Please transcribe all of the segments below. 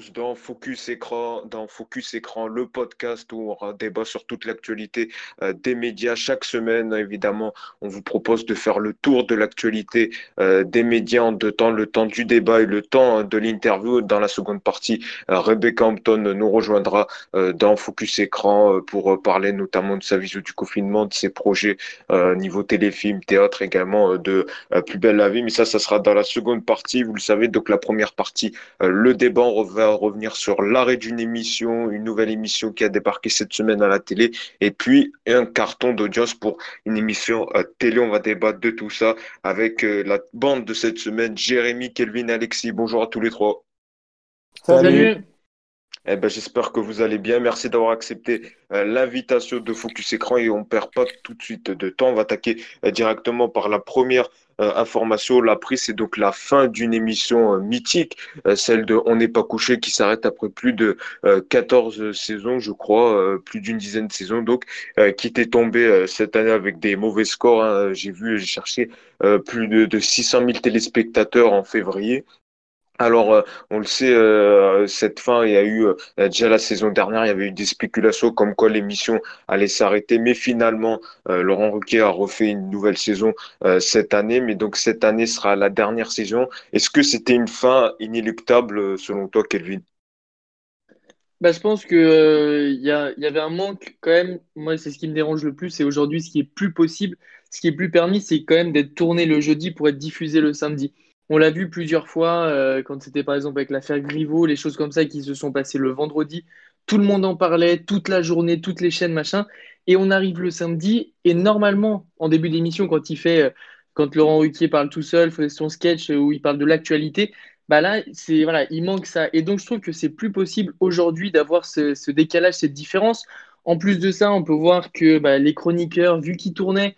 bonjour à tous Focus Écran, dans Focus Écran, le podcast où on débat sur toute l'actualité euh, des médias chaque semaine. Évidemment, on vous propose de faire le tour de l'actualité euh, des médias en deux temps, le temps du débat et le temps hein, de l'interview. Dans la seconde partie, euh, Rebecca Hampton nous rejoindra dans Focus Écran pour parler notamment de sa vision du confinement, de ses projets niveau téléfilm, théâtre également de Plus belle la vie. Mais ça, ça sera dans la seconde partie. Vous le savez, donc la première partie, le débat, on va revenir sur l'arrêt d'une émission, une nouvelle émission qui a débarqué cette semaine à la télé, et puis un carton d'audience pour une émission à télé. On va débattre de tout ça avec euh, la bande de cette semaine, Jérémy, Kelvin, Alexis. Bonjour à tous les trois. Salut. Eh ben, j'espère que vous allez bien. Merci d'avoir accepté euh, l'invitation de Focus Écran et on perd pas tout de suite de temps. On va attaquer euh, directement par la première euh, information. La prise, c'est donc la fin d'une émission mythique, celle de On n'est pas couché, qui s'arrête après plus de 14 saisons, je crois, plus d'une dizaine de saisons, donc qui était tombée cette année avec des mauvais scores. Hein. J'ai vu, j'ai cherché plus de, de 600 000 téléspectateurs en février. Alors, euh, on le sait, euh, cette fin, il y a eu euh, déjà la saison dernière, il y avait eu des spéculations comme quoi l'émission allait s'arrêter, mais finalement, Laurent Ruquier a refait une nouvelle saison cette année, mais donc cette année sera la dernière saison. Est-ce que c'était une fin inéluctable selon toi, Kelvin? Bah, je pense que il y, avait un manque quand même. Moi, c'est ce qui me dérange le plus. Et aujourd'hui, ce qui est plus possible, ce qui est plus permis, c'est quand même d'être tourné le jeudi pour être diffusé le samedi. On l'a vu plusieurs fois euh, quand c'était par exemple avec l'affaire Griveaux, les choses comme ça qui se sont passées le vendredi. Tout le monde en parlait, toute la journée, toutes les chaînes, machin. Et on arrive le samedi, et normalement, en début d'émission, quand il fait, euh, quand Laurent Ruquier parle tout seul, fait son sketch où il parle de l'actualité, bah là, c'est voilà, il manque ça. Et donc je trouve que c'est plus possible aujourd'hui d'avoir ce, décalage, cette différence. En plus de ça, on peut voir que bah, les chroniqueurs, vu qu'ils tournaient,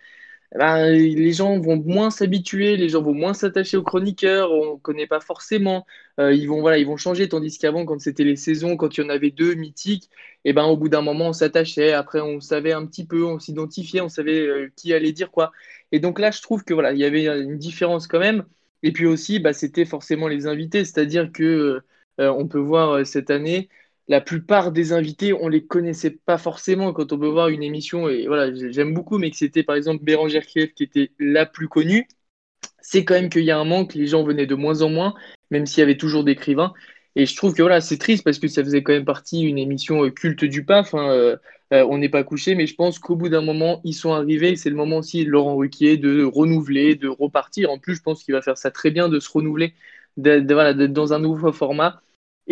ben, les gens vont moins s'habituer, les gens vont moins s'attacher aux chroniqueurs, on ne connaît pas forcément. Euh, ils, vont, voilà, ils vont changer, tandis qu'avant, quand c'était les saisons, quand il y en avait deux mythiques, et eh ben, au bout d'un moment, on s'attachait. Après, on savait un petit peu, on s'identifiait, on savait euh, qui allait dire quoi. Et donc là, je trouve que voilà, il y avait une différence quand même. Et puis aussi, bah, c'était forcément les invités, c'est-à-dire que euh, on peut voir cette année la plupart des invités, on les connaissait pas forcément quand on peut voir une émission. Et voilà, j'aime beaucoup, mais que c'était par exemple Bérangère Kiev qui était la plus connue. C'est quand même qu'il y a un manque, les gens venaient de moins en moins, même s'il y avait toujours d'écrivains. Et je trouve que voilà, c'est triste parce que ça faisait quand même partie d'une émission euh, culte du PAF. Hein, euh, euh, on n'est pas couché, mais je pense qu'au bout d'un moment, ils sont arrivés. C'est le moment aussi de Laurent Ruquier de renouveler, de repartir. En plus, je pense qu'il va faire ça très bien de se renouveler, d'être dans un nouveau format.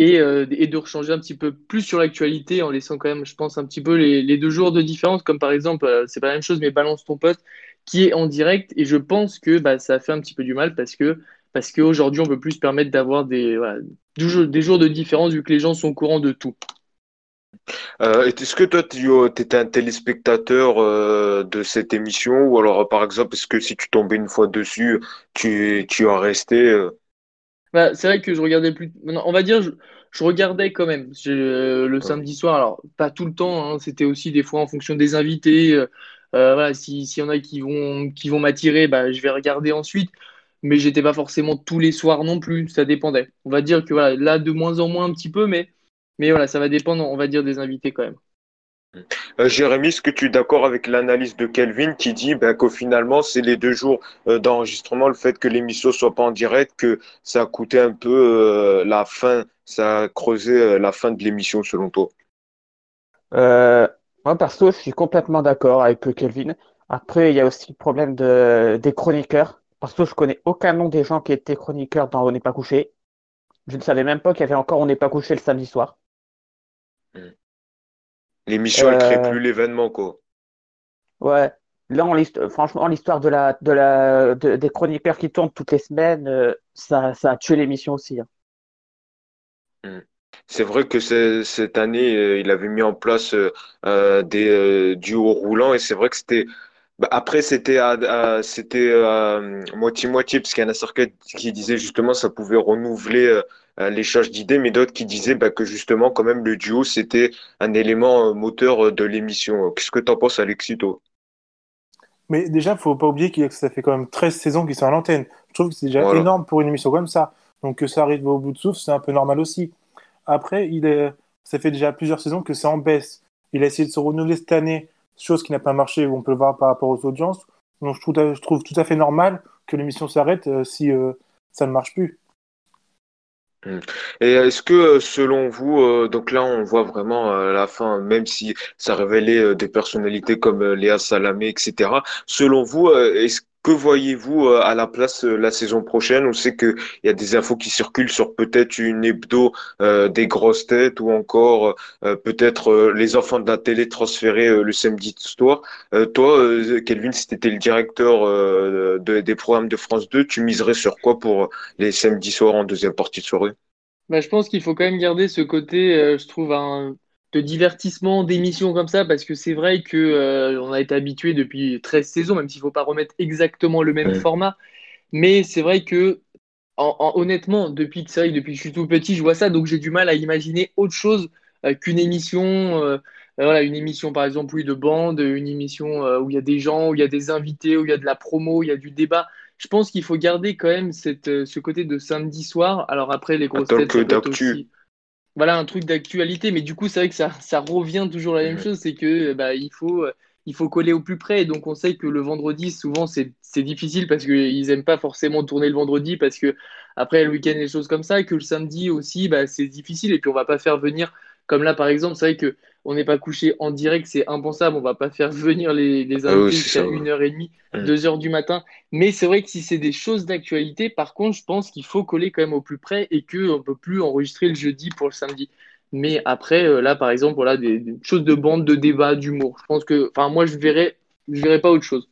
Euh, et, de rechanger un petit peu plus sur l'actualité en laissant quand même, je pense, un petit peu les, deux jours de différence, comme par exemple, euh, c'est pas la même chose, mais Balance ton poste qui est en direct. Et je pense que bah, ça a fait un petit peu du mal parce que parce qu'aujourd'hui, on peut plus se permettre d'avoir des, des, jours de différence vu que les gens sont au courant de tout. Euh, est-ce que toi, tu étais un téléspectateur de cette émission? Ou alors, par exemple, est-ce que si tu tombais une fois dessus, tu, tu en restais bah, c'est vrai que je regardais plus. On va dire, je, regardais quand même euh, le samedi soir. Alors, pas tout le temps. Hein, c'était aussi des fois en fonction des invités. Euh, euh, voilà, s'il y en a qui vont, qui vont m'attirer, bah, je vais regarder ensuite. Mais j'étais pas forcément tous les soirs non plus. Ça dépendait. On va dire que voilà, là, de moins en moins un petit peu, mais, mais voilà, ça va dépendre, on va dire, des invités quand même. Euh, Jérémy, est-ce que tu es d'accord avec l'analyse de Kelvin qui dit ben, qu'au finalement, c'est les deux jours euh, d'enregistrement, le fait que l'émission soit pas en direct, que ça a coûté un peu euh, la fin, ça a creusé la fin de l'émission selon toi? Moi, perso, je suis complètement d'accord avec Kelvin. Après, il y a aussi le problème de, des chroniqueurs. Parce que je connais aucun nom des gens qui étaient chroniqueurs dans On n'est pas couché. Je ne savais même pas qu'il y avait encore On n'est pas couché le samedi soir. Hmm. L'émission, elle crée euh, plus l'événement, quoi. Ouais. Là, franchement, l'histoire de la, de la, des chroniqueurs qui tournent toutes les semaines, euh, ça, ça a tué l'émission aussi. Hein. Hmm. C'est vrai que cette année, euh, il avait mis en place des duos roulants et c'est vrai que c'était. Bah, après, c'était c'était moitié-moitié, parce qu'il y en a certains qui disaient justement ça pouvait renouveler euh, l'échange d'idées, mais d'autres qui disaient bah, que justement, quand même, le duo, c'était un élément euh, moteur euh, de l'émission. Qu'est-ce que tu en penses, Alexito Mais déjà, il faut pas oublier que ça fait quand même 13 saisons qu'ils sont à l'antenne. Je trouve que c'est déjà énorme pour une émission comme ça. Donc que ça arrive au bout de souffle, c'est un peu normal aussi. Après, il est, ça fait déjà plusieurs saisons que c'est en baisse. Il a essayé de se renouveler cette année, chose qui n'a pas marché, on peut le voir par rapport aux audiences. Donc je trouve, je trouve tout à fait normal que l'émission s'arrête euh, si euh, ça ne marche plus. Et est-ce que euh, selon vous, donc là on voit vraiment à la fin, même si ça révélait des personnalités comme Léa Salamé, etc. Selon vous, est-ce que voyez-vous à la place la saison prochaine? On sait qu'il y a des infos qui circulent sur peut-être une hebdo des grosses têtes ou encore peut-être les enfants de la télé transférés le samedi soir. toi, Kelvin, si tu étais le directeur des programmes de France 2, tu miserais sur quoi pour les samedis soirs en deuxième partie de soirée? Bah, je pense qu'il faut quand même garder ce côté, euh, je trouve, un, de divertissement, d'émission comme ça, parce que c'est vrai que euh, on a été habitué depuis 13 saisons, même s'il ne faut pas remettre exactement le même format. Mais c'est vrai que, honnêtement, depuis, que depuis que je suis tout petit, je vois ça, donc j'ai du mal à imaginer autre chose euh, qu'une émission. voilà, une émission par exemple, oui, de bande, une émission où il y a des gens, où il y a des invités, où il y a de la promo, il y a du débat je pense qu'il faut garder quand même cette, euh, ce côté de samedi soir. Alors après, les grosses têtes, ça aussi... Voilà, un truc d'actualité, mais du coup, c'est vrai que ça, ça revient toujours la même chose, c'est que bah, il, faut, euh, il faut coller au plus près. donc, on sait que le vendredi, souvent, c'est difficile parce qu'ils n'aiment pas forcément tourner le vendredi parce que après le week-end, les choses comme ça, que le samedi aussi, bah, c'est difficile. Et puis, on va pas faire venir, comme là, par exemple, c'est vrai que on n'est pas couché en direct, c'est impensable. On va pas faire venir les, les ah invités jusqu'à 1h30, 2h du matin. Mais c'est vrai que si c'est des choses d'actualité, par contre, je pense qu'il faut coller quand même au plus près et qu'on ne peut plus enregistrer le jeudi pour le samedi. Mais après, euh, là, par exemple, voilà, des, choses de bande, de débat, d'humour. Je pense que, enfin, moi, je verrais, je verrais pas autre chose.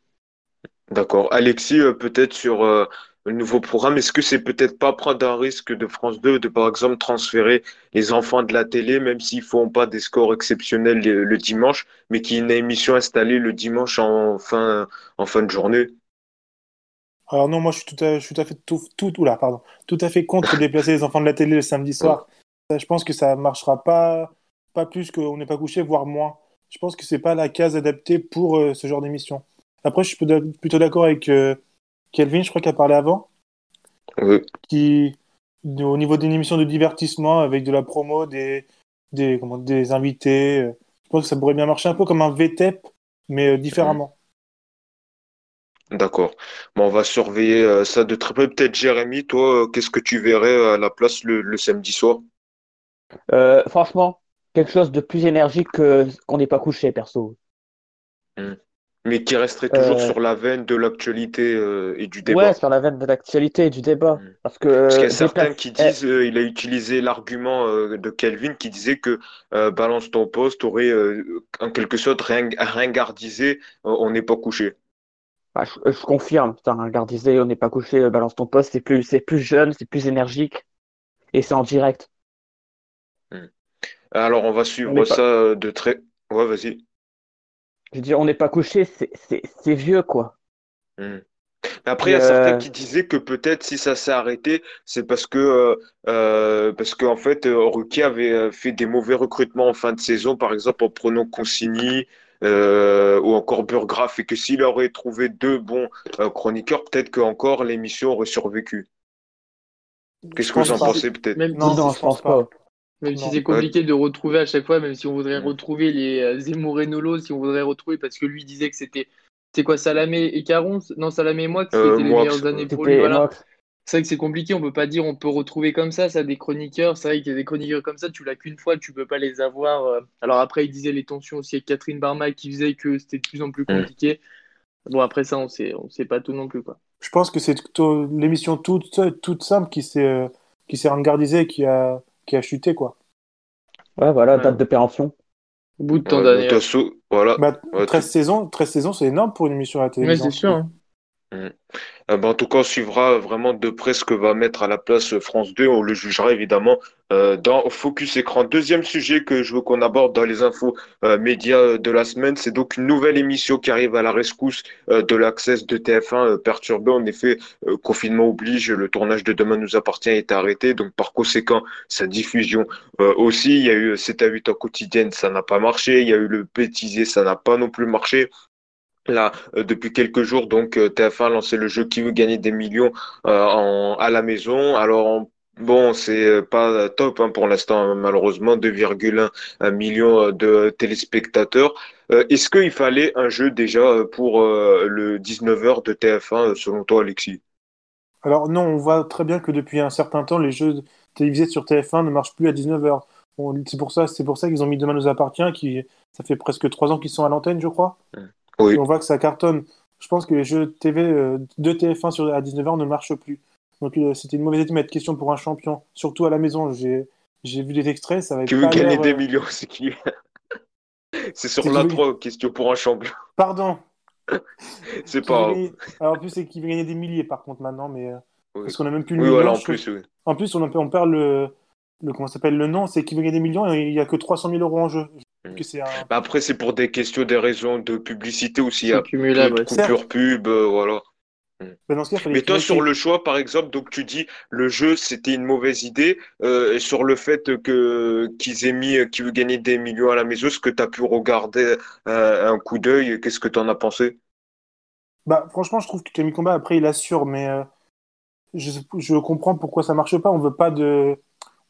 D'accord. Alexis, euh, peut-être sur euh, le nouveau programme, est-ce que c'est peut-être pas prendre un risque de France 2 de par exemple transférer les enfants de la télé, même s'ils font pas des scores exceptionnels le, dimanche, mais qu'il y ait une émission installée le dimanche en fin, en fin de journée? Alors non, moi je suis tout à, fait tout, pardon, tout à fait contre déplacer les enfants de la télé le samedi soir. Je pense que ça marchera pas, pas plus qu'on n'est pas couché, voire moins. Je pense que c'est pas la case adaptée pour euh, ce genre d'émission. Après, je suis plutôt d'accord avec euh, Kelvin, je crois qu'il a parlé avant. Oui. Qui, au niveau d'une émission de divertissement avec de la promo, des, des, comment, des invités, euh, je pense que ça pourrait bien marcher un peu comme un VTEP, mais euh, différemment. D'accord. Bon, on va surveiller euh, ça de très près. Peut-être Jérémy, toi, qu'est-ce que tu verrais à la place le, samedi soir? Franchement, quelque chose de plus énergique qu'on n'est pas couché, perso. Hmm. Mais qui resterait toujours euh, sur la veine de l'actualité euh, et du débat. Ouais, sur la veine de l'actualité et du débat. Hmm. Parce que Parce qu'il y a certains qui disent, euh, il a utilisé l'argument de Kelvin qui disait que balance ton poste aurait en quelque sorte ringardisé on n'est pas couché. Bah, je, confirme, ringardisé on n'est pas couché, balance ton poste, c'est plus, plus jeune, c'est plus énergique et c'est en direct. Hmm. Alors on va suivre ça de très. Ouais, vas-y. Je veux dire, on n'est pas couché, c'est vieux, quoi. Hmm. Après, il y a certains euh, qui disaient que peut-être si ça s'est arrêté, c'est parce que euh, euh parce qu'en fait, euh, Ruki avait fait des mauvais recrutements en fin de saison, par exemple en prenant Consigny ou encore Burgraff, et que s'il aurait trouvé deux bons chroniqueurs, peut-être que encore l'émission aurait survécu. Qu'est-ce que vous en pensez peut-être? Non, non, je pense pas. Même si c'est compliqué de retrouver à chaque fois, même si on voudrait retrouver les euh, Zemmour et Nolo, si on voudrait retrouver, parce que lui disait que c'était c'est quoi Salamé et Caron? Non, Salamé et moi, que c'était les meilleures années pour lui. Voilà. C'est vrai que c'est compliqué, on peut pas dire on peut retrouver comme ça, ça des chroniqueurs. C'est vrai qu'il y a des chroniqueurs comme ça, tu l'as qu'une fois, tu peux pas les avoir. Euh. Alors après, il disait les tensions aussi avec Catherine Barma qui faisait que c'était de plus en plus compliqué. Bon, après ça, on sait, on sait pas tout non plus. Quoi. Je pense que c'est l'émission toute, toute simple qui s'est euh, qui s'est qui a qui a chuté, quoi. Ouais, voilà, date de péremption. Au bout de temps d'années. Voilà. 13 bah, saisons, 13 saisons, c'est énorme pour une émission à la télévision. Ouais, c'est sûr. Hein. Mm. Euh, bah, en tout cas, on suivra vraiment de près ce que va mettre à la place France 2. On le jugera évidemment euh, dans Focus Écran. Deuxième sujet que je veux qu'on aborde dans les infos euh, médias de la semaine, c'est donc une nouvelle émission qui arrive à la rescousse de l'accès de TF1 perturbé. En effet, confinement oblige, le tournage de Demain nous appartient est arrêté. Donc par conséquent, sa diffusion aussi. Il y a eu 7 à 8 en quotidienne, ça n'a pas marché. Il y a eu le bêtisier, ça n'a pas non plus marché là euh, depuis quelques jours. Donc euh, TF1 a lancé le jeu qui veut gagner des millions euh, en, à la maison. Alors Bon, c'est pas top hein, pour l'instant, malheureusement, 2,1 millions de téléspectateurs. Euh, est-ce qu'il fallait un jeu déjà pour euh, le 19h de TF1, selon toi, Alexis? Alors non, on voit très bien que depuis un certain temps, les jeux télévisés sur TF1 ne marchent plus à 19h. c'est pour ça, pour ça qu'ils ont mis Demain nous appartient, qui, ça fait presque trois ans qu'ils sont à l'antenne, je crois. Oui. Et on voit que ça cartonne. Je pense que les jeux TV euh, de TF1 sur, à 19h ne marchent plus. Donc euh, c'était une mauvaise idée de mettre question pour un champion. Surtout à la maison, j'ai vu des extraits, ça va Qui veut gagner des euh, millions, c'est qui? C'est sur. 3, question pour un champion. Pardon, C'est veut pas. Alors en plus, c'est qui veut gagner des milliers par contre maintenant, mais euh, Oui, parce qu'on a même plus le oui voilà, en plus, oui. En plus, on, on perd le, le comment s'appelle le nom, c'est qui veut gagner des millions et il y a que 300 000 euros en jeu. Mm. que c'est un... Bah, après, c'est pour des questions, des raisons de publicité aussi. Il y a cumulable, de ouais. Certes, coupures pub, euh, voilà. Mm. mais dans ce cas, il fallait Mais qu'ils toi, sur le choix, par exemple, donc tu dis le jeu, c'était une mauvaise idée. Euh, et sur le fait que qu'ils aient mis, qu'ils veulent gagner des millions à la maison, est-ce que tu as pu regarder euh, un coup d'œil? Qu'est-ce que tu en as pensé? Bah, franchement, je trouve que Camille Combat, après, il assure, mais euh, je, je comprends pourquoi ça marche pas. On veut pas de.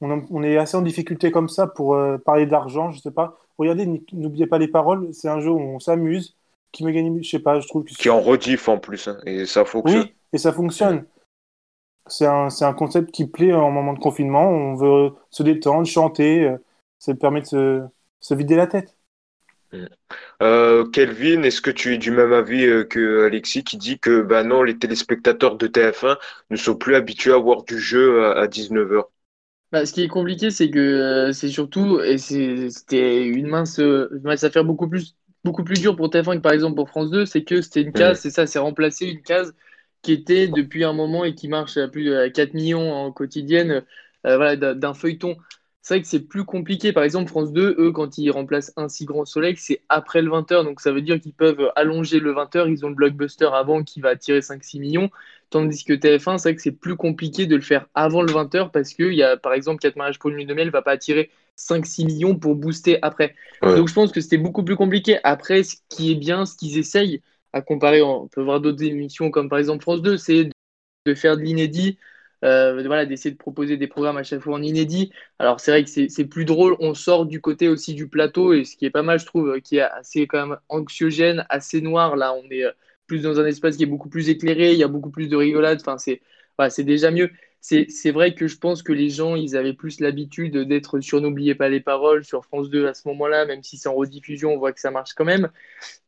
On, on est assez en difficulté comme ça pour euh, parler d'argent, je sais pas. Regardez, n'oubliez pas les paroles, c'est un jeu où on s'amuse. Qui me gagne, je sais pas, je trouve que. Qui en rediff en plus, hein, et ça fonctionne. Oui, et ça fonctionne. C'est un, un concept qui plaît en moment de confinement. On veut se détendre, chanter. euh, Ça permet de se, se vider la tête. Euh, Kelvin, est-ce que tu es du même avis euh, que Alexis qui dit que bah non, les téléspectateurs de TF1 ne sont plus habitués à voir du jeu à, à 19h? Bah, ce qui est compliqué, c'est que euh, c'est surtout, et c'est- c'était une mince, euh, mince affaire beaucoup plus, beaucoup plus dure pour TF1 que par exemple pour France 2, c'est que c'était une case, c'est ça, c'est remplacer une case qui était depuis un moment et qui marche à plus de 4 millions en quotidienne, euh, voilà, d'un d'un feuilleton. C'est vrai que c'est plus compliqué. Par exemple, France 2, eux, quand ils remplacent un si grand soleil, c'est après le 20h. Donc ça veut dire qu'ils peuvent allonger le 20h. Ils ont le blockbuster avant qui va attirer 5-6 millions. Tandis que TF1, c'est vrai que c'est plus compliqué de le faire avant le 20h parce que, y a, par exemple, 4 mariages pour une nuit de miel ne va pas attirer 5-6 millions pour booster après. Ouais. Donc je pense que c'était beaucoup plus compliqué. Après, ce qui est bien, ce qu'ils essayent, à comparer, on peut voir d'autres émissions comme par exemple France 2, c'est de faire de l'inédit, euh, voilà, d'essayer de proposer des programmes à chaque fois en inédit. Alors c'est vrai que c'est c'est plus drôle, on sort du côté aussi du plateau, et ce qui est pas mal, je trouve, euh, qui est assez quand même anxiogène, assez noir. Là, on est euh, plus dans un espace qui est beaucoup plus éclairé, il y a beaucoup plus de rigolade, enfin, c'est déjà mieux. C'est vrai que je pense que les gens, ils avaient plus l'habitude d'être sur N'oubliez pas les paroles sur France 2 à ce moment-là, même si c'est en rediffusion, on voit que ça marche quand même.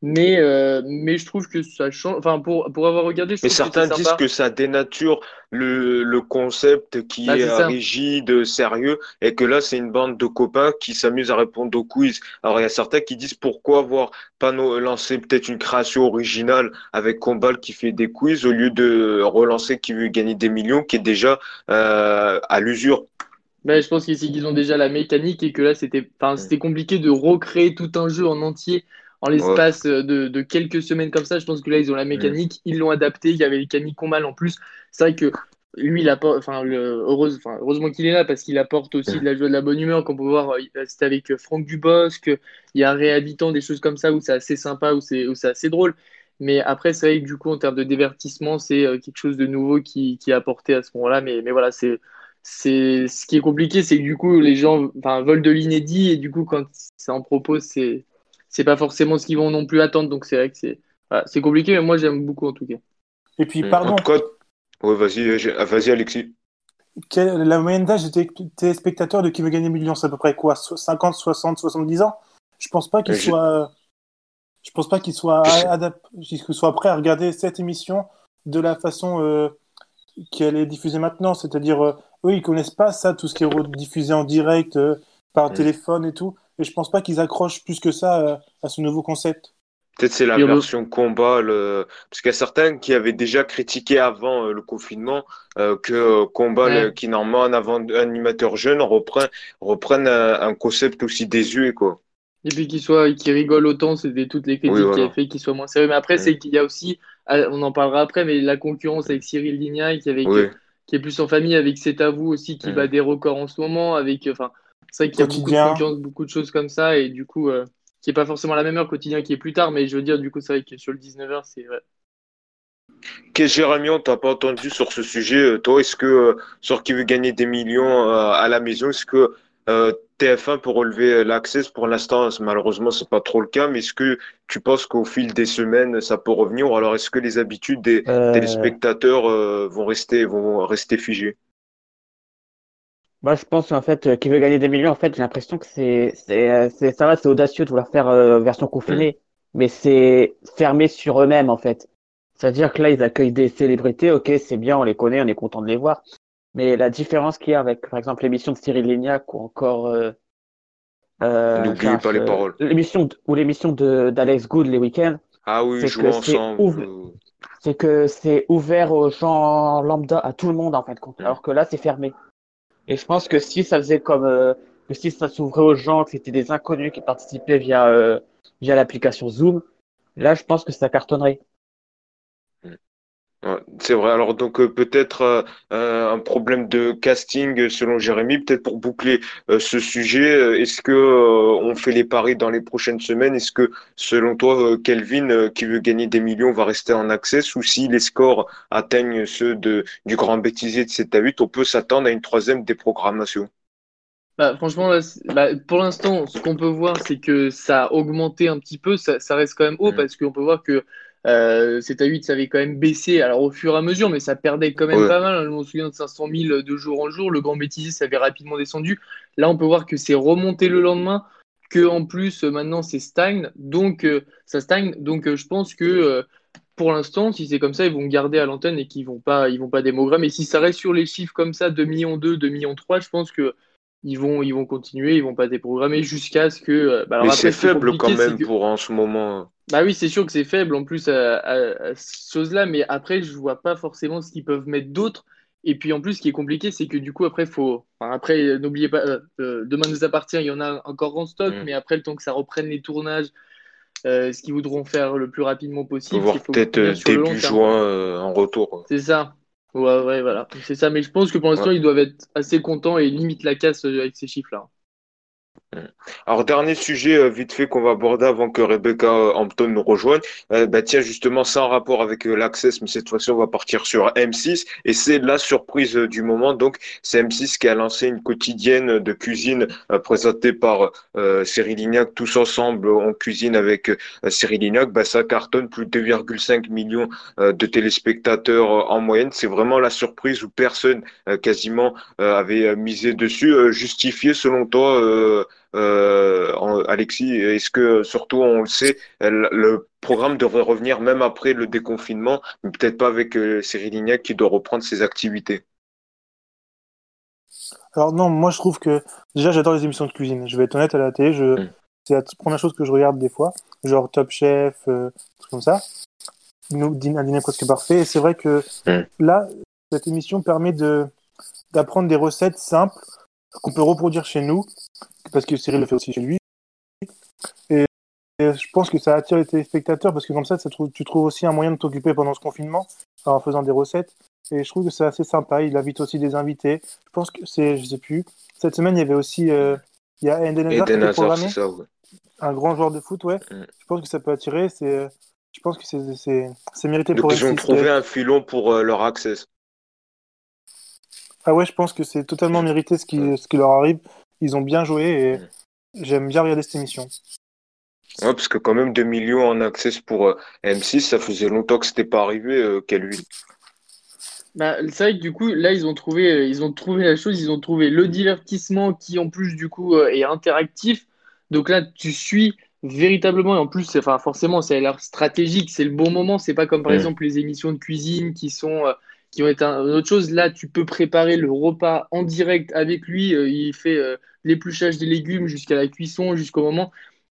Mais, euh, mais je trouve que ça change. Enfin, pour, pour avoir regardé, je Mais que certains disent que ça dénature le, le concept qui Bah, est rigide, sérieux, et que là, c'est une bande de copains qui s'amusent à répondre aux quiz. Alors, il y a certains qui disent pourquoi avoir pas lancé peut-être une création originale avec Combal qui fait des quiz au lieu de relancer qui veut gagner des millions, qui est déjà à l'usure. Ben, je pense qu'ils ont déjà la mécanique et que là, c'était compliqué de recréer tout un jeu en entier en l'espace de, de quelques semaines comme ça. Je pense que là, ils ont la mécanique, ils l'ont adapté. Il y avait Camille Combal en plus. C'est vrai que lui, il apporte, enfin, heureuse, heureusement qu'il est là parce qu'il apporte aussi de la joie, de la bonne humeur. Qu'on peut voir, euh, c'était avec Franck Dubosc, il y a un réhabitant, des choses comme ça où c'est assez sympa, où c'est assez drôle. Mais après, c'est vrai que du coup, en termes de divertissement, c'est euh, quelque chose de nouveau qui, qui est apporté à ce moment-là. Mais, mais voilà, c'est c'est ce qui est compliqué, c'est que du coup les gens veulent de l'inédit et du coup quand ça en propose, c'est c'est pas forcément ce qu'ils vont non plus attendre. Donc c'est vrai que c'est voilà, c'est compliqué, mais moi j'aime beaucoup en tout cas. Et puis, En pardon, tout cas, ouais, vas-y, j'ai- ah, vas-y, Alexis. quelle- la moyenne d'âge des télé- téléspectateurs de Qui veut gagner millions, c'est à peu près quoi? So- 50, 60, 70 ans? Je pense pas qu'ils Euh, je- soient, je pense pas qu'ils soient, adap- qu'ils soient prêts à regarder cette émission de la façon euh, qu'elle est diffusée maintenant. C'est-à-dire, euh, eux, ils connaissent pas ça, tout ce qui est diffusé en direct, euh, par Mm. téléphone et tout. Et je pense pas qu'ils accrochent plus que ça euh, à ce nouveau concept. Peut-être c'est la Et version combat, le... parce qu'il y a certains qui avaient déjà critiqué avant euh, le confinement euh, que euh, combat, Ouais. le- qui normalement un avant- animateur jeune reprend reprenne un, un concept aussi désuet quoi. Et puis qu'ils soient qu'ils rigolent autant, c'était toutes les critiques Oui, qui avaient fait qu'ils soient moins sérieux. Mais après, c'est qu'il y a aussi, ah, on en parlera après, mais la concurrence avec Cyril Lignac, avec, Oui, qui est plus en famille, avec C'est à vous aussi, qui bat des records en ce moment, avec, enfin, c'est vrai qu'il y a beaucoup de concurrence, beaucoup de choses comme ça, et du coup, euh, qui est pas forcément la même heure quotidien qui est plus tard, mais je veux dire, du coup, c'est vrai que sur le 19h, c'est ouais. Qu'est-ce Jérémy, on t'a pas entendu sur ce sujet. Toi, est-ce que, euh, sur qui veut gagner des millions euh, à la maison, est-ce que euh, TF1 peut relever l'accès Pour l'instant, malheureusement, c'est pas trop le cas, mais est-ce que tu penses qu'au fil des semaines, ça peut revenir Ou alors est-ce que les habitudes des Euh, téléspectateurs vont rester, vont rester figées? Moi, je pense en fait euh, qu'il veut gagner des millions. En fait, j'ai l'impression que c'est, c'est, euh, ça va, c'est audacieux de vouloir faire euh, version Mm. confinée, mais c'est fermé sur eux-mêmes en fait. C'est-à-dire que là, ils accueillent des célébrités. Ok, c'est bien, on les connaît, on est content de les voir. Mais la différence qu'il y a avec, par exemple, l'émission de Cyril Lignac ou encore euh, euh, N'oubliez pas les euh, paroles. l'émission ou l'émission d'Alex Good les week-ends, Ah oui, c'est jouer que c'est ensemble. ouvert, c'est que c'est ouvert aux gens lambda, à tout le monde en fait, Mm. alors que là, c'est fermé. Et je pense que si ça faisait comme euh, que si ça s'ouvrait aux gens, que c'était des inconnus qui participaient via euh, via l'application Zoom, là, je pense que ça cartonnerait. Ouais, c'est vrai. Alors donc euh, peut-être euh, euh, un problème de casting selon Jérémy. Peut-être pour boucler ce sujet, est-ce que on fait les paris dans les prochaines semaines? Est-ce que selon toi, Kelvin, qui veut gagner des millions, va rester en access ou si les scores atteignent ceux de du grand bêtisier de 7 à 8, on peut s'attendre à une troisième déprogrammation? Bah, franchement, là, bah, pour l'instant, ce qu'on peut voir, c'est que ça a augmenté un petit peu. Ça, ça reste quand même haut Mm. parce qu'on peut voir que euh, 7 à 8, ça avait quand même baissé alors, au fur et à mesure, mais ça perdait quand même Ouais. pas mal. Je me souviens de 500 000 de jour en jour. Le grand bêtisier, ça avait rapidement descendu. Là, on peut voir que c'est remonté le lendemain, que en plus, euh, maintenant, c'est stagne. Donc, euh, ça stagne. Donc, euh, je pense que pour l'instant, si c'est comme ça, ils vont garder à l'antenne et qu'ils vont pas, ils vont pas démogrammer. Et si ça reste sur les chiffres comme ça, 2 millions 2, 2 millions 3, je pense que ils vont, ils vont continuer, ils vont pas déprogrammer jusqu'à ce que. bah alors Mais c'est faible quand même que. pour en ce moment. Bah oui, c'est sûr que c'est faible en plus à, à- à cette chose-là, mais après, je vois pas forcément ce qu'ils peuvent mettre d'autre. Et puis en plus, ce qui est compliqué, c'est que du coup, après, faut. enfin, après, euh, n'oubliez pas, euh, euh, Demain nous appartient, il y en a encore en stock, Mm. mais après, le temps que ça reprenne les tournages, euh, ce qu'ils voudront faire le plus rapidement possible, voir peut-être début juin en retour. C'est ça. Ouais, ouais, voilà. C'est ça. Mais je pense que pour l'instant, Ouais. ils doivent être assez contents et limite la casse avec ces chiffres-là. Alors, dernier sujet euh, vite fait qu'on va aborder avant que Rebecca euh, Hampton nous rejoigne. Euh, bah, tiens, justement, sans rapport avec euh, l'Access, mais cette fois-ci, on va partir sur M6. Et c'est la surprise du moment. Donc, c'est M6 qui a lancé une quotidienne de cuisine présentée par Cyril Lignac. Tous ensemble, on cuisine avec Cyril Lignac. Bah, ça cartonne plus de 2,5 millions de téléspectateurs en moyenne. C'est vraiment la surprise où personne quasiment avait misé dessus. Justifié, selon toi, euh, euh, Alexis, est-ce que surtout on le sait, le programme devrait revenir même après le déconfinement, mais peut-être pas avec euh, Cyril Lignac qui doit reprendre ses activités? Alors non, moi je trouve que déjà j'adore les émissions de cuisine. Je vais être honnête à la télé, je... Mm. c'est la première chose que je regarde des fois, genre Top Chef, euh, trucs comme ça. Nous, un dîner presque parfait. Et c'est vrai que Mm. là, cette émission permet de d'apprendre des recettes simples qu'on peut reproduire chez nous, parce que Cyril le fait aussi chez lui. Et, et je pense que ça attire les téléspectateurs parce que comme ça, tu trouves aussi un moyen de t'occuper pendant ce confinement en faisant des recettes. Et je trouve que c'est assez sympa. Il invite aussi des invités. Je pense que c'est, je sais plus. Cette semaine, il y avait aussi, euh, il y a Eden Hazard qui était programmé, c'est ça, ouais. un grand joueur de foot, ouais. Mm. Je pense que ça peut attirer. C'est, euh, je pense que c'est, mérité Donc pour ils ont M6. trouvé un filon pour euh, leur access. Ah ouais, je pense que c'est totalement mérité ce qui, ce qui leur arrive. Ils ont bien joué et j'aime bien regarder cette émission. Ouais, parce que quand même 2 millions en access pour euh, M6, ça faisait longtemps que c'était pas arrivé, euh, Kelvin. Bah, c'est vrai que du coup, là, ils ont trouvé, euh, ils ont trouvé la chose, ils ont trouvé le divertissement qui, en plus, du coup, euh, est interactif. Donc là, tu suis véritablement, et en plus, enfin, forcément, ça a l'air stratégique, c'est le bon moment. C'est pas comme, par exemple, les émissions de cuisine qui sont, euh, qui ont été un- une autre chose. Là, tu peux préparer le repas en direct avec lui. euh, il fait euh, l'épluchage des légumes jusqu'à la cuisson, jusqu'au moment.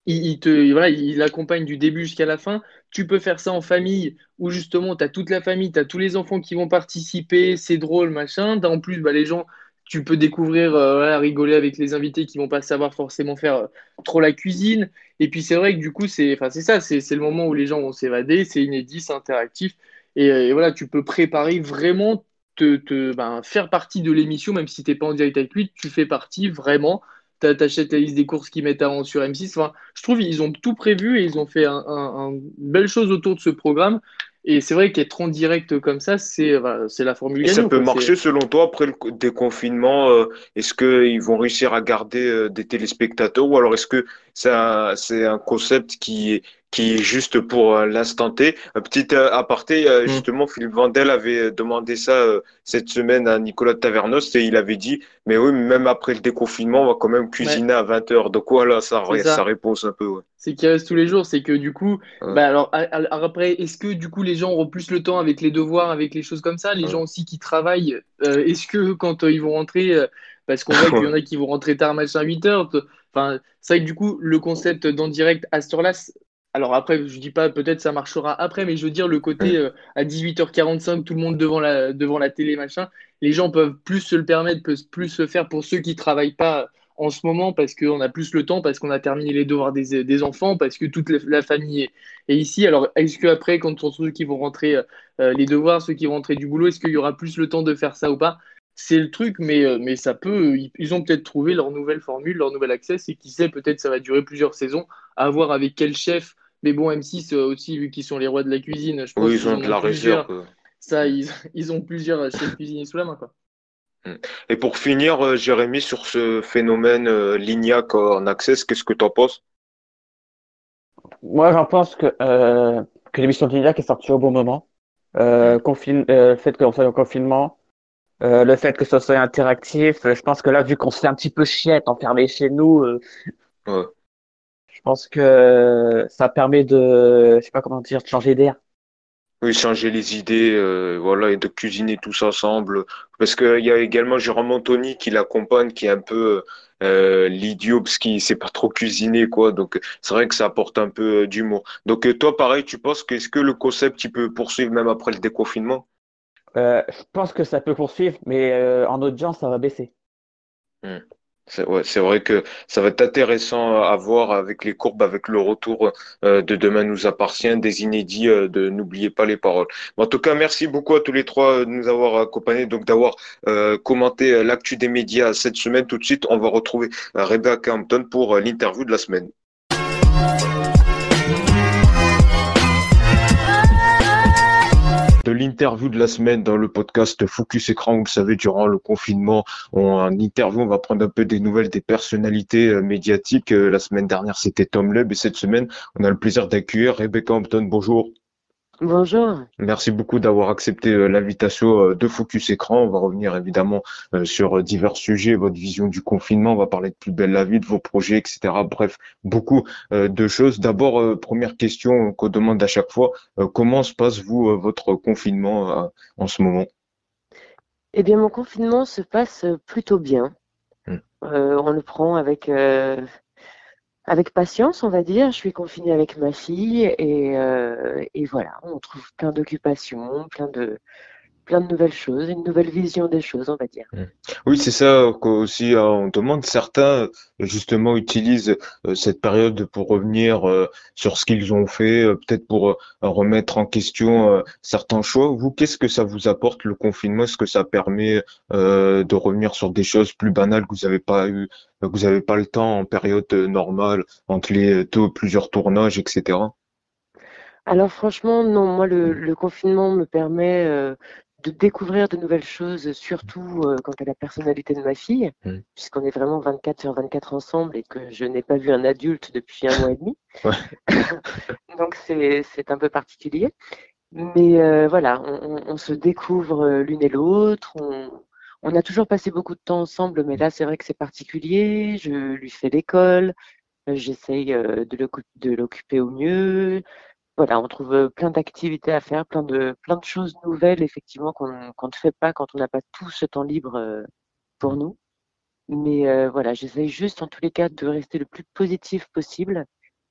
Il, il te, accompagne du début jusqu'à la fin. Tu peux faire ça en famille où justement tu as toute la famille, tu as tous les enfants qui vont participer, c'est drôle, machin. En plus bah, les gens, tu peux découvrir, euh, rigoler avec les invités qui vont pas savoir forcément faire trop la cuisine. Et puis c'est vrai que du coup, c'est ça, c'est le moment où les gens vont s'évader, c'est inédit, c'est interactif. Et, euh, et voilà, tu peux préparer vraiment, te, te, ben, faire partie de l'émission, même si t'es pas en direct avec lui, tu fais partie vraiment. T'a- T'achètes la liste des courses qu'ils mettent avant sur M6. Enfin, je trouve qu'ils ont tout prévu et ils ont fait un, un- un- une belle chose autour de ce programme. Et c'est vrai qu'être en direct comme ça, c'est c'est la formule Et ça peut quoi. Marcher selon toi après le co- déconfinement, euh, est-ce qu'ils vont réussir à garder euh, des téléspectateurs ou alors est-ce que c'est un, c'est un concept qui est, qui est juste pour euh, l'instant T? Un petit euh, aparté, euh, Hmm. justement, Philippe Vandel avait euh, demandé ça euh, cette semaine à Nicolas Tavernos et il avait dit, mais oui, même après le déconfinement, on va quand même Ouais, cuisiner à 20 heures. Donc voilà, ça, ça ça. réponse un peu, ouais. C'est qu'il reste tous les jours. C'est que du coup, Ouais, bah alors après, est-ce que du coup les gens auront plus le temps avec les devoirs, avec les choses comme ça? Les gens aussi qui travaillent, euh, est-ce que quand euh, ils vont rentrer, euh, parce qu'on voit qu'il y en a qui vont rentrer tard, machin, 8 heures, t- enfin, c'est vrai que du coup, le concept d'en direct à alors après, je dis pas peut-être ça marchera après, mais je veux dire le côté euh, à 18h45, tout le monde devant la, devant la télé, machin, les gens peuvent plus se le permettre, peuvent plus le faire pour ceux qui travaillent pas en ce moment parce qu'on a plus le temps, parce qu'on a terminé les devoirs des, des enfants, parce que toute la, la famille est, est ici. Alors, est-ce que après, quand on ceux qui vont rentrer euh, les devoirs, ceux qui vont rentrer du boulot, est-ce qu'il y aura plus le temps de faire ça ou pas? C'est le truc, mais, euh, mais ça peut. Ils, ils ont peut-être trouvé leur nouvelle formule, leur nouvel accès, et qui sait, peut-être ça va durer plusieurs saisons, à voir avec quel chef. Mais bon, M6 euh, aussi, vu qu'ils sont les rois de la cuisine, je pense Oui, ils qu'ils ont de la réserve. plusieurs. Ça, ils, ils ont plusieurs chefs cuisiniers sous la main, quoi. Mm. Et pour finir, euh, Jérémy, sur ce phénomène euh, Lignac en Access, qu'est-ce que tu en penses? Moi, j'en pense que, euh, que l'émission de Lignac est sortie au bon moment. Euh, Mm. confine- euh, le fait qu'on soit en confinement, euh, le fait que ce soit interactif, euh, je pense que là, vu qu'on se fait un petit peu chiette enfermé chez nous, euh, Ouais. Je pense que ça permet de, je sais pas comment dire, de changer d'air. Oui, changer les idées, euh, voilà, et de cuisiner tous ensemble. Parce qu'il y a également Jérôme Anthony qui l'accompagne, qui est un peu euh, l'idiot, parce qu'il sait pas trop cuisiner, quoi. Donc, c'est vrai que ça apporte un peu euh, d'humour. Donc, toi, pareil, tu penses que est-ce que le concept, il peut poursuivre même après le déconfinement? Euh, je pense que ça peut poursuivre, mais en audience, ça va baisser. Hmm. C'est vrai que ça va être intéressant à voir avec les courbes, avec le retour euh, de Demain nous appartient, des inédits, euh, de n'oubliez pas les paroles. En tout cas, merci beaucoup à tous les trois euh, de nous avoir accompagnés, donc d'avoir commenté l'actu des médias cette semaine. Tout de suite, on va retrouver Rebecca Hampton pour l'interview de la semaine. L'interview de la semaine dans le podcast Focus Écran. Vous le savez, durant le confinement, on, en interview, on va prendre un peu des nouvelles des personnalités euh, médiatiques. Euh, la semaine dernière, c'était Tom Leb et cette semaine, on a le plaisir d'accueillir Rebecca Hampton. Bonjour. Bonjour. Merci beaucoup d'avoir accepté euh, l'invitation euh, de Focus Écran. On va revenir évidemment euh, sur divers sujets, votre vision du confinement. On va parler de Plus belle la vie, de vos projets, etc. Bref, beaucoup de choses. D'abord, première question qu'on demande à chaque fois. Comment se passe, vous, euh, votre confinement en ce moment? Eh bien, mon confinement se passe plutôt bien. Hmm. Euh, on le prend avec, euh, avec patience, on va dire. Je suis confinée avec ma fille et, euh, et voilà, on trouve plein d'occupations, plein de, plein de nouvelles choses, une nouvelle vision des choses, on va dire. Oui, c'est ça qu'aussi euh, on demande. Certains, euh, justement, utilisent euh, cette période pour revenir sur ce qu'ils ont fait, peut-être pour remettre en question certains choix. Vous, qu'est-ce que ça vous apporte, le confinement? Est-ce que ça permet de revenir sur des choses plus banales que vous n'avez pas eu, que vous n'avez pas le temps en période normale, entre les deux, plusieurs tournages, etc. Alors franchement, non, moi le, le confinement me permet euh, de découvrir de nouvelles choses, surtout euh, quant à la personnalité de ma fille, Mm. puisqu'on est vraiment 24 sur 24 ensemble et que je n'ai pas vu un adulte depuis un mois et demi. Donc c'est un peu particulier. Mais euh, voilà, on, se découvre euh, l'une et l'autre. On, on a toujours passé beaucoup de temps ensemble, mais là c'est vrai que c'est particulier. Je lui fais l'école, j'essaye de l'occuper au mieux. Voilà, on trouve plein d'activités à faire, plein de, plein de choses nouvelles, effectivement, qu'on qu'on ne fait pas quand on n'a pas tout ce temps libre pour nous. Mais euh, voilà, j'essaye juste, en tous les cas, de rester le plus positif possible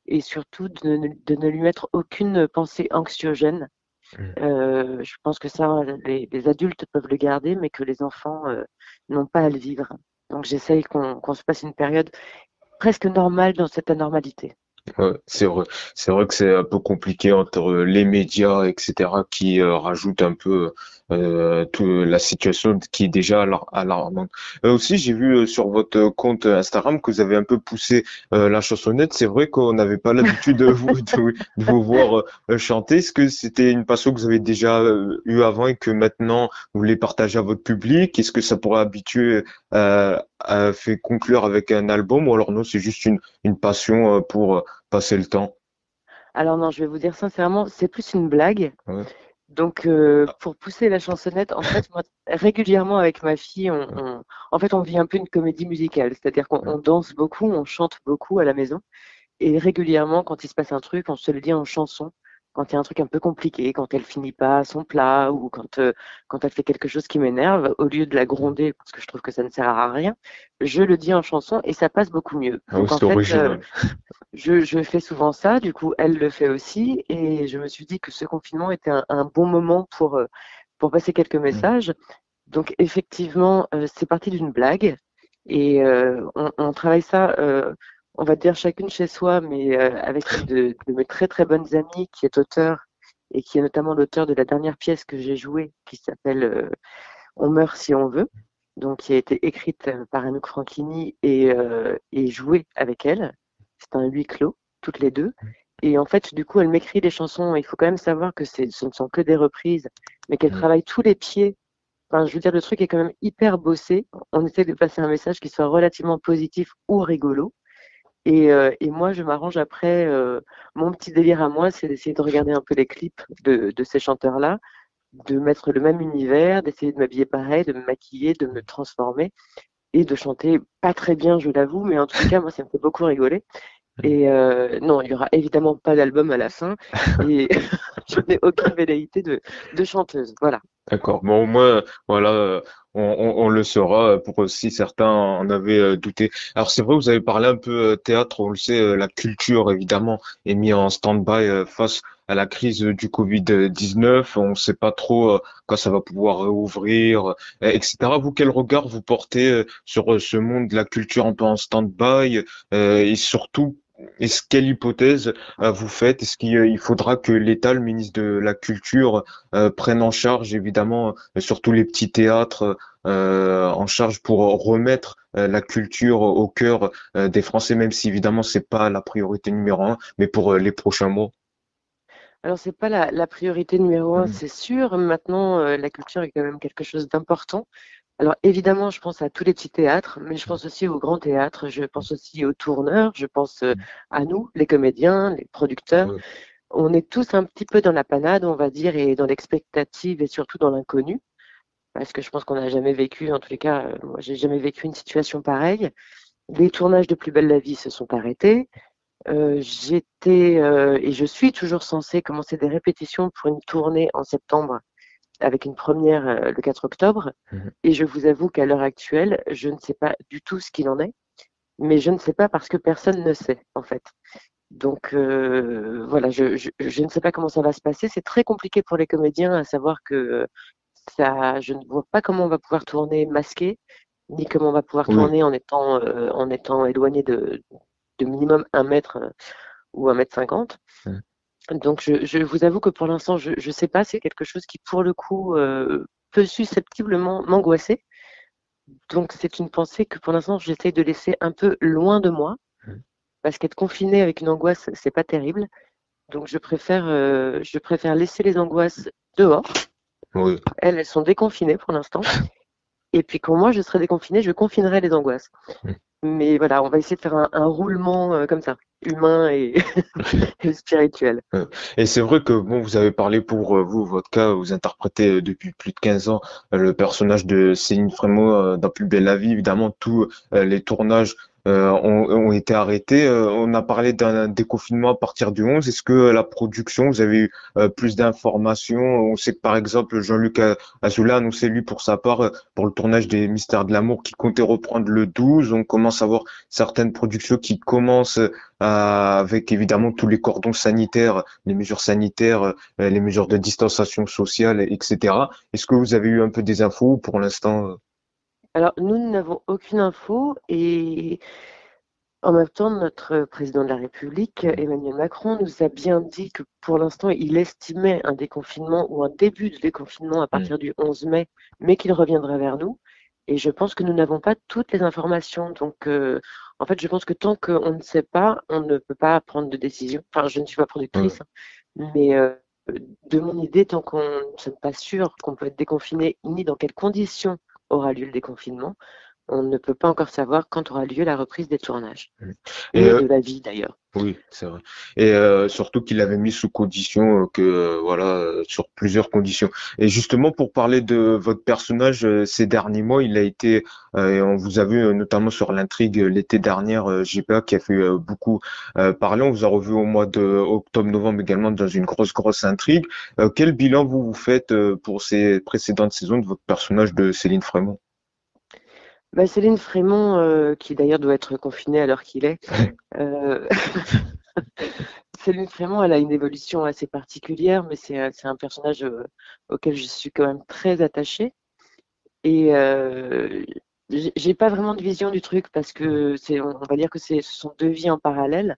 et surtout de ne, de ne lui mettre aucune pensée anxiogène. Mm. Euh, je pense que ça, les, les adultes peuvent le garder, mais que les enfants euh, n'ont pas à le vivre. Donc j'essaye qu'on qu'on se passe une période presque normale dans cette anormalité. C'est vrai. C'est vrai que c'est un peu compliqué entre les médias, etc., qui euh, rajoutent un peu euh, la situation qui est déjà alarmante. aussi, j'ai vu sur votre compte Instagram que vous avez un peu poussé la chansonnette. C'est vrai qu'on n'avait pas l'habitude de vous, de, vous voir chanter. Est-ce que c'était une passion que vous avez déjà eu avant et que maintenant vous voulez partager à votre public? Est-ce que ça pourrait habituer, à fait conclure avec un album ou alors non, c'est juste une, une passion pour passer le temps? Alors non, je vais vous dire sincèrement, c'est plus une blague. Donc, euh, pour pousser la chansonnette, en fait, moi, régulièrement avec ma fille, on, en fait, on vit un peu une comédie musicale. C'est-à-dire qu'on danse beaucoup, on chante beaucoup à la maison. Et régulièrement, quand il se passe un truc, on se le dit en chanson quand il y a un truc un peu compliqué, quand elle finit pas son plat ou quand, euh, quand elle fait quelque chose qui m'énerve, au lieu de la gronder parce que je trouve que ça ne sert à rien, je le dis en chanson et ça passe beaucoup mieux. Ah en fait, euh, je, je, fais souvent ça, du coup elle le fait aussi et je me suis dit que ce confinement était un, bon moment pour, euh, pour passer quelques mmh. messages. Donc effectivement, c'est parti d'une blague et on, on, travaille ça on va dire chacune chez soi, mais euh, avec une de, mes très très bonnes amies qui est auteur et qui est notamment l'auteur de la dernière pièce que j'ai jouée qui s'appelle euh, On meurt si on veut, donc qui a été écrite euh, par Anouk Franchini et, et jouée avec elle. C'est un huis clos, toutes les deux. Et en fait, du coup, elle m'écrit des chansons. Il faut quand même savoir que ce ne sont que des reprises, mais qu'elle travaille tous les pieds Enfin, je veux dire, le truc est quand même hyper bossé. On essaie de passer un message qui soit relativement positif ou rigolo. Et, euh, et, moi, je m'arrange après. Euh, mon petit délire à moi, c'est d'essayer de regarder un peu les clips de, de ces chanteurs-là, de mettre le même univers, d'essayer de m'habiller pareil, de me maquiller, de me transformer et de chanter pas très bien, je l'avoue, mais en tout cas, moi, ça me fait beaucoup rigoler. Et euh, non, il y aura évidemment pas d'album à la fin. Et je n'ai aucune velléité de, de chanteuse. Voilà. D'accord. Bon, au moins, voilà, on, le saura pour aussi certains en avaient euh, douté. Alors c'est vrai, vous avez parlé un peu euh, théâtre, on le sait, euh, la culture évidemment est mise en stand-by face à la crise du Covid-19. On ne sait pas trop quand ça va pouvoir ouvrir, etc. Vous, quel regard vous portez sur ce monde de la culture un peu en stand-by et surtout est-ce quelle hypothèse euh, vous faites? Est-ce qu'il euh, faudra que l'État, le ministre de la Culture, euh, prenne en charge évidemment surtout les petits théâtres en charge pour remettre la culture au cœur des Français, même si évidemment c'est pas la priorité numéro un, mais pour les prochains mois? Alors, c'est pas la, la, priorité numéro un, mmh. c'est sûr. Maintenant, la culture est quand même quelque chose d'important. Alors évidemment, je pense à tous les petits théâtres, mais je pense aussi aux grands théâtres, je pense aussi aux tourneurs, je pense euh, à nous, les comédiens, les producteurs. On est tous un petit peu dans la panade, on va dire, et dans l'expectative et surtout dans l'inconnu, parce que je pense qu'on n'a jamais vécu, en tous les cas, euh, moi j'ai jamais vécu une situation pareille. Les tournages de Plus belle la vie se sont arrêtés. Euh, J'étais et je suis toujours censée commencer des répétitions pour une tournée en septembre avec une première euh, le 4 octobre. Mhm. Et je vous avoue qu'à l'heure actuelle, je ne sais pas du tout ce qu'il en est. Mais je ne sais pas parce que personne ne sait, en fait. Donc euh, voilà, je, je, ne sais pas comment ça va se passer. C'est très compliqué pour les comédiens à savoir que ça, je ne vois pas comment on va pouvoir tourner masqué, ni comment on va pouvoir tourner en étant, euh, en étant éloigné de, de minimum un mètre ou un mètre cinquante. Donc, je, je, vous avoue que pour l'instant, je ne sais pas. C'est quelque chose qui, pour le coup, euh, peut susceptiblement m'angoisser. Donc, c'est une pensée que pour l'instant, j'essaie de laisser un peu loin de moi. Mmh. Parce qu'être confiné avec une angoisse, c'est pas terrible. Donc, je préfère, euh, je préfère laisser les angoisses dehors. Oui. Elles, elles sont déconfinées pour l'instant. Et puis, quand moi, je serai déconfiné, je confinerai les angoisses. Mais voilà, on va essayer de faire un, un roulement euh, comme ça humain et, spirituel. Et c'est vrai que bon, vous avez parlé pour euh, vous, votre cas, vous interprétez euh, depuis plus de 15 ans le personnage de Céline Frémaux dans Plus belle la vie. Évidemment, tous les tournages euh, ont, été arrêtés. Euh, on a parlé d'un déconfinement à partir du 11. Est-ce que la production, vous avez eu euh, plus d'informations? On sait que par exemple Jean-Luc Azoulay a annoncé lui pour sa part pour le tournage des Mystères de l'amour qui comptait reprendre le 12. On commence à voir certaines productions qui commencent avec évidemment tous les cordons sanitaires, les mesures sanitaires, les mesures de distanciation sociale, etc. Est-ce que vous avez eu un peu des infos pour l'instant alors, nous n'avons aucune info et En même temps, notre président de la République, Emmanuel Macron, nous a bien dit que pour l'instant, il estimait un déconfinement ou un début de déconfinement à partir du 11 mai, mais qu'il reviendrait vers nous. Et je pense que nous n'avons pas toutes les informations. Donc, euh, en fait, je pense que tant qu'on ne sait pas, on ne peut pas prendre de décision. Enfin, je ne suis pas productrice, hein. mais euh, de mon idée, tant qu'on ne sommes pas sûr qu'on peut être déconfiné, ni dans quelles conditions aura lieu le déconfinement, on ne peut pas encore savoir quand aura lieu la reprise des tournages. Et, euh, de la vie d'ailleurs. Oui, c'est vrai. Et euh, surtout qu'il avait mis sous condition euh, que voilà sur plusieurs conditions. Et justement pour parler de votre personnage ces derniers mois, il a été et on vous a vu notamment sur l'intrigue l'été dernier JPA qui a fait beaucoup parler. On vous a revu au mois de octobre-novembre également dans une grosse grosse intrigue. quel bilan vous vous faites pour ces précédentes saisons de votre personnage de Céline Frémont bah, Céline Frémont, euh, qui d'ailleurs doit être confinée à l'heure qu'il est. Euh, Céline Frémont, elle a une évolution assez particulière, mais c'est un personnage euh, auquel je suis quand même très attachée. Et j'ai pas vraiment de vision du truc parce que c'est, on va dire que ce sont deux vies en parallèle.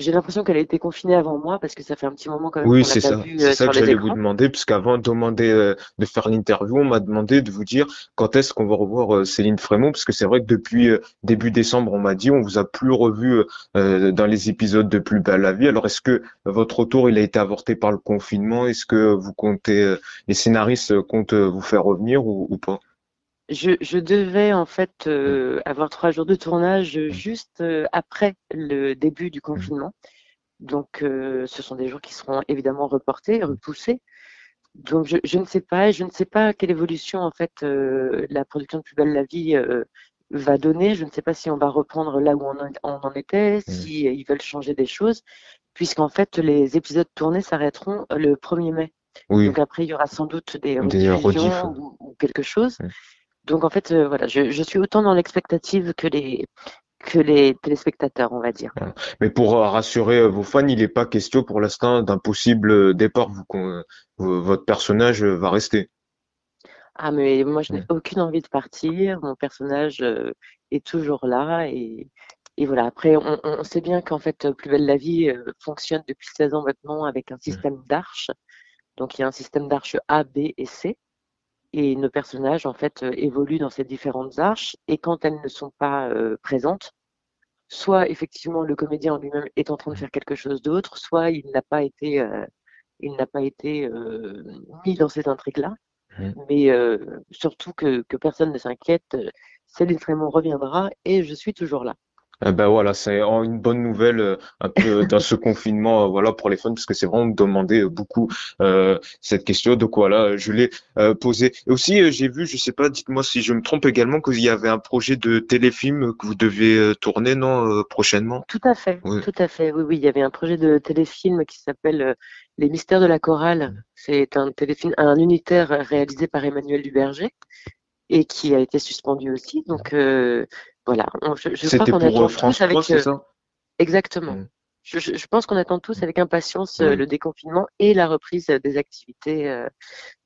J'ai l'impression qu'elle a été confinée avant moi parce que ça fait un petit moment quand même. Oui, c'est ça. C'est euh, ça que j'allais vous demander, puisqu'avant de demander euh, de faire l'interview, on m'a demandé de vous dire quand est-ce qu'on va revoir euh, Céline Frémont, parce que c'est vrai que depuis début décembre, on m'a dit on vous a plus revu dans les épisodes de Plus belle la vie. Alors est-ce que votre retour il a été avorté par le confinement? Est-ce que vous comptez, les scénaristes comptent vous faire revenir ou pas? Je, devais en fait euh, avoir trois jours de tournage juste euh, après le début du confinement. Donc, euh, ce sont des jours qui seront évidemment reportés, repoussés. Donc, je, ne sais pas, je ne sais pas quelle évolution en fait la production de Plus belle la vie va donner. Je ne sais pas si on va reprendre là où on, en était, si ils veulent changer des choses, puisqu'en fait les épisodes tournés s'arrêteront le 1er mai. Donc après, il y aura sans doute des, rediffusions ou, quelque chose. Donc en fait, euh, voilà, je, suis autant dans l'expectative que les que les téléspectateurs, on va dire. Mais pour euh, rassurer euh, vos fans, il n'est pas question pour l'instant d'un possible départ. Vous, votre personnage va rester. Ah mais moi je n'ai aucune envie de partir. Mon personnage est toujours là et, et voilà. Après, on, sait bien qu'en fait, Plus belle la vie fonctionne depuis 16 ans maintenant avec un système d'arches. Donc il y a un système d'arches A, B et C et nos personnages en fait euh, évoluent dans ces différentes arches et quand elles ne sont pas euh, présentes, soit effectivement le comédien en lui-même est en train de faire quelque chose d'autre, soit il n'a pas été euh, il n'a pas été mis dans cette intrigue-là. Mmh. Mais surtout que, que, personne ne s'inquiète, Céline Frémont reviendra et je suis toujours là. Eh ben voilà, c'est une bonne nouvelle euh, un peu dans ce confinement, euh, voilà pour les fans, parce que c'est vraiment demandé beaucoup euh, cette question. Donc voilà, je l'ai euh, posée. Et aussi, j'ai vu, je sais pas, dites-moi si je me trompe également, qu'il y avait un projet de téléfilm que vous deviez tourner, non, prochainement? Tout à fait, tout à fait. Oui, oui, il y avait un projet de téléfilm qui s'appelle Les Mystères de la Chorale. C'est un téléfilm, un unitaire réalisé par Emmanuel Duberger et qui a été suspendu aussi. Donc voilà, je, je crois qu'on attend tous avec. c'est ça? Exactement. Mmh. Je, pense qu'on attend tous avec impatience euh, le déconfinement et la reprise des activités euh,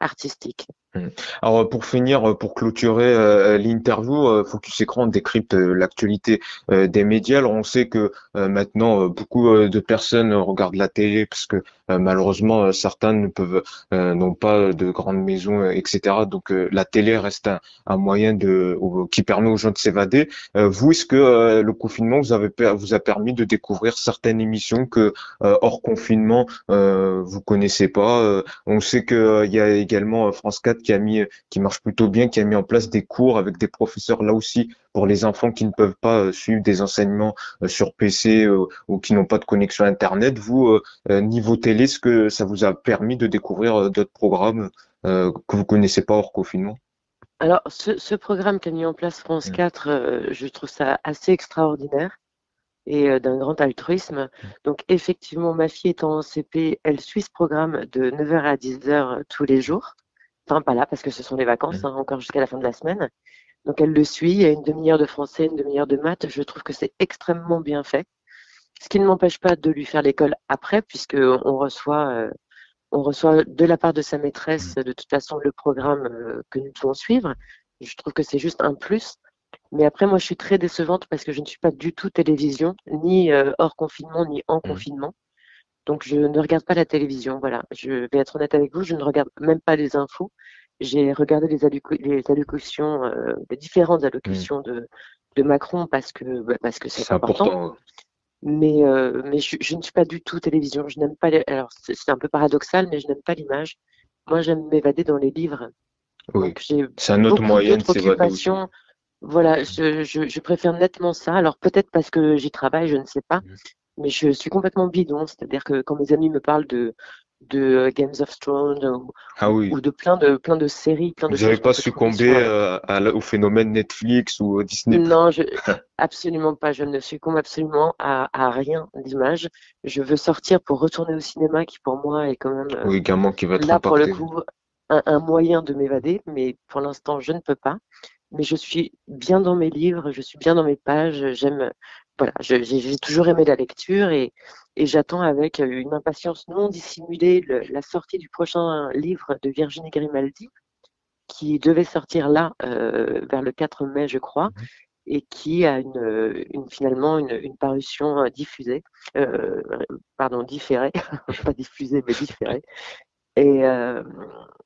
artistiques. Mmh. Alors pour finir, pour clôturer euh, l'interview, euh, Focus Écran décrypte l'actualité des médias. Alors on sait que maintenant beaucoup de personnes regardent la télé parce que malheureusement certains ne peuvent n'ont pas de grandes maisons, etc. Donc la télé reste un, moyen de qui permet aux gens de s'évader. vous, est-ce que le confinement vous avez vous a permis de découvrir certaines émissions que hors confinement vous connaissez pas On sait qu'il y a également France 4 qui a mis, qui marche plutôt bien, qui a mis en place des cours avec des professeurs là aussi pour les enfants qui ne peuvent pas euh, suivre des enseignements euh, sur PC euh, ou qui n'ont pas de connexion Internet. Vous, niveau télé, est-ce que ça vous a permis de découvrir d'autres programmes que vous connaissez pas hors confinement? Alors, ce, programme qu'a mis en place France 4, mmh. je trouve ça assez extraordinaire et d'un grand altruisme. Mmh. Donc, effectivement, ma fille étant en CP, elle suit ce programme de 9h à 10h tous les jours. Enfin, pas là, parce que ce sont les vacances, mmh. hein, encore jusqu'à la fin de la semaine. Donc, elle le suit. Il y a une demi-heure de français, une demi-heure de maths. Je trouve que c'est extrêmement bien fait. Ce qui ne m'empêche pas de lui faire l'école après, puisque on reçoit, euh, on reçoit de la part de sa maîtresse, mmh. de toute façon, le programme euh, que nous devons suivre. Je trouve que c'est juste un plus. Mais après, moi, je suis très décevante parce que je ne suis pas du tout télévision, ni euh, hors confinement, ni en Mm. confinement. Donc, je ne regarde pas la télévision. Voilà, je vais être honnête avec vous, je ne regarde même pas les infos. J'ai regardé les, allocu- les allocutions, euh, les différentes allocutions de, de Macron parce que bah, parce que c'est important. important. Mais, euh, mais je, je ne suis pas du tout télévision. Je n'aime pas les... Alors, c'est un peu paradoxal, mais je n'aime pas l'image. Moi, j'aime m'évader dans les livres. Oui. C'est un autre moyen de s'évader. Voilà, je, je, je préfère nettement ça. Alors, peut-être parce que j'y travaille, je ne sais pas. Mais je suis complètement bidon. C'est-à-dire que quand mes amis me parlent de, de euh, Games of Thrones ou, Ah oui. ou de plein de, plein de séries, plein de Vous n'avez pas succombé à au phénomène Netflix ou euh, Disney+. non, je, absolument pas. Je ne succombe absolument à, à rien d'image. Je veux sortir pour retourner au cinéma, qui pour moi est quand même euh, Oui, également qui va être là pour le coup un, un moyen de m'évader, mais pour l'instant je ne peux pas. Mais je suis bien dans mes livres, je suis bien dans mes pages. J'aime, voilà, j'ai toujours aimé la lecture et, et j'attends avec une impatience non dissimulée le- la sortie du prochain livre de Virginie Grimaldi, qui devait sortir là euh, vers le 4 mai, je crois, et qui a une, une finalement une, une parution euh, diffusée, euh, pardon, différée, pas diffusée, mais différée. Et, euh,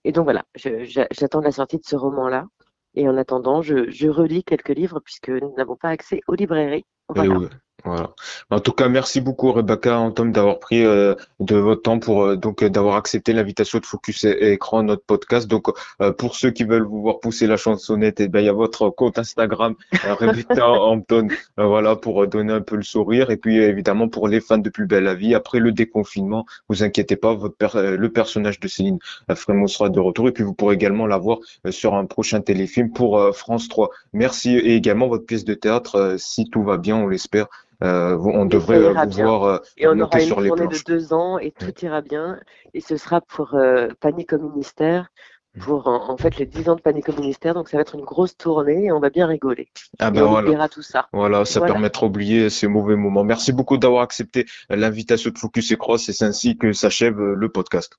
et donc voilà, j'attends la sortie de ce roman-là. Et en attendant, je, je relis quelques livres puisque nous n'avons pas accès aux librairies. Voilà. Voilà. En tout cas, merci beaucoup Rebecca Antom d'avoir pris euh, de votre temps pour euh, donc euh, d'avoir accepté l'invitation de Focus é- Écran, notre podcast. Donc euh, pour ceux qui veulent vous voir pousser la chansonnette, eh ben il y a votre compte Instagram Rebecca Hampton, voilà pour donner un peu le sourire. Et puis évidemment pour les fans de Plus belle la vie, après le déconfinement, vous inquiétez pas, votre per- le personnage de Céline Frémaux sera de retour. Et puis vous pourrez également la voir euh, sur un prochain téléfilm pour France 3. Merci et également votre pièce de théâtre, euh, si tout va bien, on l'espère. Euh, on Et devrait ça euh, euh, Et on monter aura une sur les tournée de planches. deux ans et tout ira bien. Et ce sera pour euh, Panique au ministère, Mm. pour en, fait les 10 ans de Panique au ministère. Donc ça va être une grosse tournée et on va bien rigoler. Ah Et ben on voilà, oubliera tout ça. voilà, ça Voilà. permettra d'oublier ces mauvais moments. Merci beaucoup d'avoir accepté l'invitation de Focus et Cross et c'est ainsi que s'achève le podcast.